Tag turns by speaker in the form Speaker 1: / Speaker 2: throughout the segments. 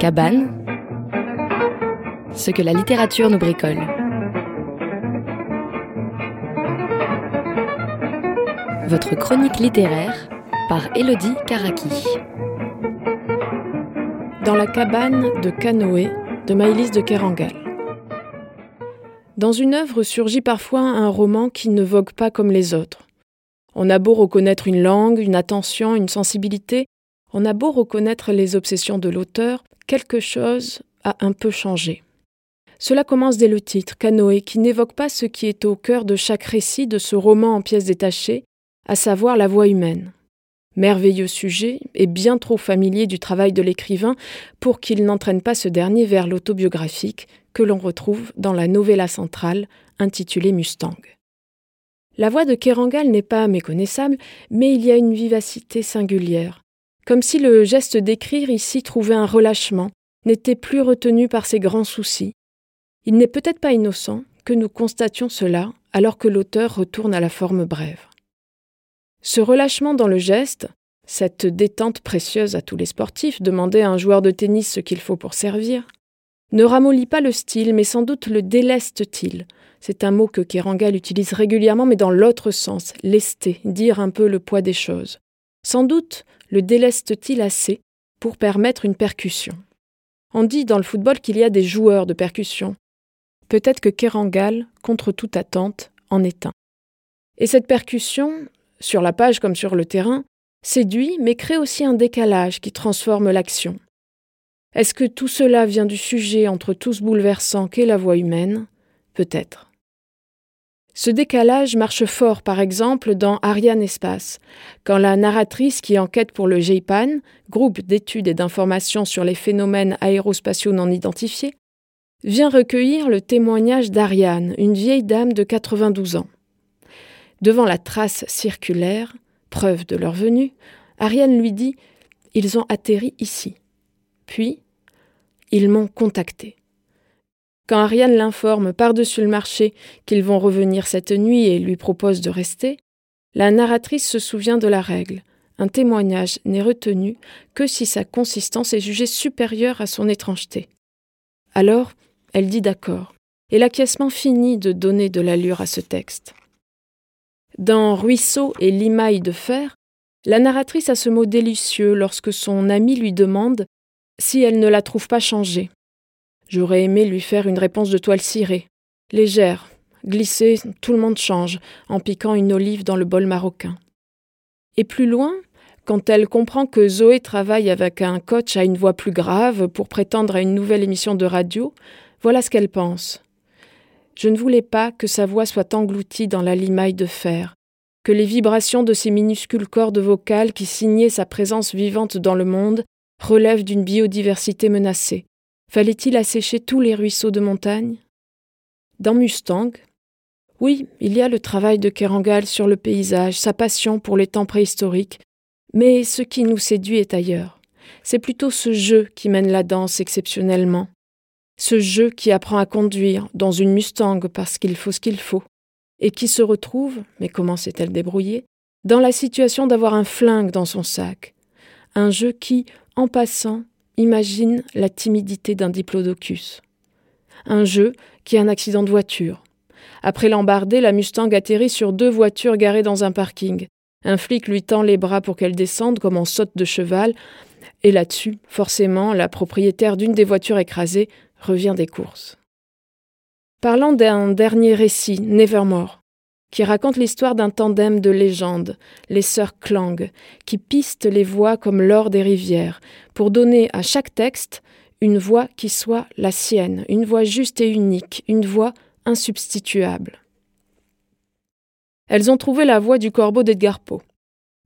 Speaker 1: Cabane, ce que la littérature nous bricole. Votre chronique littéraire par Elodie Karaki.
Speaker 2: Dans la cabane de Canoë de Maïlis de Kerangal. Dans une œuvre surgit parfois un roman qui ne vogue pas comme les autres. On a beau reconnaître une langue, une attention, une sensibilité, on a beau reconnaître les obsessions de l'auteur, quelque chose a un peu changé. Cela commence dès le titre, Canoë, qui n'évoque pas ce qui est au cœur de chaque récit de ce roman en pièces détachées, à savoir la voix humaine. Merveilleux sujet et bien trop familier du travail de l'écrivain pour qu'il n'entraîne pas ce dernier vers l'autobiographique que l'on retrouve dans la novella centrale intitulée Mustang. La voix de Kerangal n'est pas méconnaissable, mais il y a une vivacité singulière, comme si le geste d'écrire ici trouvait un relâchement, n'était plus retenu par ses grands soucis. Il n'est peut-être pas innocent que nous constations cela alors que l'auteur retourne à la forme brève. Ce relâchement dans le geste, cette détente précieuse à tous les sportifs, demander à un joueur de tennis ce qu'il faut pour servir, ne ramollit pas le style, mais sans doute le déleste-t-il. C'est un mot que Kerangal utilise régulièrement, mais dans l'autre sens, lester, dire un peu le poids des choses. Sans doute le déleste-t-il assez pour permettre une percussion? On dit dans le football qu'il y a des joueurs de percussion. Peut-être que Kerangal, contre toute attente, en est un. Et cette percussion, sur la page comme sur le terrain, séduit mais crée aussi un décalage qui transforme l'action. Est-ce que tout cela vient du sujet entre tous bouleversant qu'est la voix humaine? Peut-être. Ce décalage marche fort, par exemple, dans Ariane Espace, quand la narratrice qui enquête pour le GIPAN, groupe d'études et d'informations sur les phénomènes aérospatiaux non identifiés, vient recueillir le témoignage d'Ariane, une vieille dame de 92 ans. Devant la trace circulaire, preuve de leur venue, Ariane lui dit Ils ont atterri ici. Puis, ils m'ont contacté. Quand Ariane l'informe par-dessus le marché qu'ils vont revenir cette nuit et lui propose de rester, la narratrice se souvient de la règle. Un témoignage n'est retenu que si sa consistance est jugée supérieure à son étrangeté. Alors, elle dit d'accord, et l'acquiescement finit de donner de l'allure à ce texte. Dans Ruisseau et Limaille de fer, la narratrice a ce mot délicieux lorsque son ami lui demande si elle ne la trouve pas changée. J'aurais aimé lui faire une réponse de toile cirée, légère, glissée, tout le monde change, en piquant une olive dans le bol marocain. Et plus loin, quand elle comprend que Zoé travaille avec un coach à une voix plus grave pour prétendre à une nouvelle émission de radio, voilà ce qu'elle pense. Je ne voulais pas que sa voix soit engloutie dans la limaille de fer, que les vibrations de ces minuscules cordes vocales qui signaient sa présence vivante dans le monde relève d'une biodiversité menacée. Fallait-il assécher tous les ruisseaux de montagne? Dans Mustang, oui, il y a le travail de Kerangal sur le paysage, sa passion pour les temps préhistoriques, mais ce qui nous séduit est ailleurs. C'est plutôt ce jeu qui mène la danse exceptionnellement. Ce jeu qui apprend à conduire dans une Mustang parce qu'il faut ce qu'il faut, et qui se retrouve, mais comment s'est-elle débrouillée, dans la situation d'avoir un flingue dans son sac. Un jeu qui, en passant, imagine la timidité d'un diplodocus. Un jeu qui a un accident de voiture. Après l'embarder, la Mustang atterrit sur deux voitures garées dans un parking. Un flic lui tend les bras pour qu'elle descende comme en saute de cheval, et là-dessus, forcément, la propriétaire d'une des voitures écrasées revient des courses. Parlant d'un dernier récit, Nevermore, qui raconte l'histoire d'un tandem de légendes, les sœurs Klang, qui pistent les voix comme l'or des rivières, pour donner à chaque texte une voix qui soit la sienne, une voix juste et unique, une voix insubstituable. Elles ont trouvé la voix du corbeau d'Edgar Poe.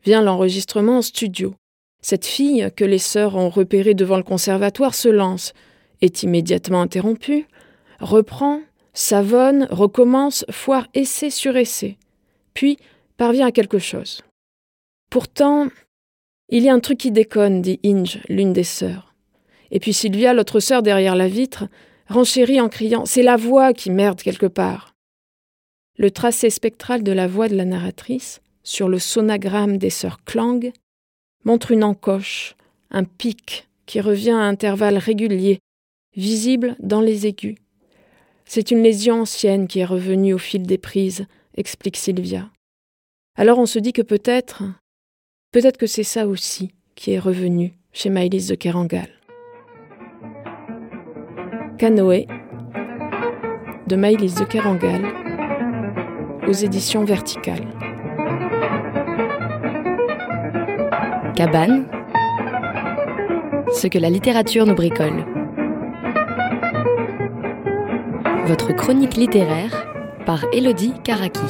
Speaker 2: Vient l'enregistrement en studio. Cette fille, que les sœurs ont repérée devant le conservatoire, se lance, est immédiatement interrompue, reprend, savonne, recommence, foire essai sur essai, puis parvient à quelque chose. Pourtant, il y a un truc qui déconne, dit Inge, l'une des sœurs. Et puis Sylvia, l'autre sœur derrière la vitre, renchérit en criant C'est la voix qui merde quelque part. Le tracé spectral de la voix de la narratrice, sur le sonagramme des sœurs Klang, montre une encoche, un pic qui revient à intervalles réguliers, visible dans les aigus. C'est une lésion ancienne qui est revenue au fil des prises, explique Sylvia. Alors on se dit que peut-être, peut-être que c'est ça aussi qui est revenu chez Maëlys de Kerangal. Canoë de Maëlys de Kerangal aux éditions verticales.
Speaker 1: Cabane, ce que la littérature nous bricole. Votre chronique littéraire par Elodie Karaki.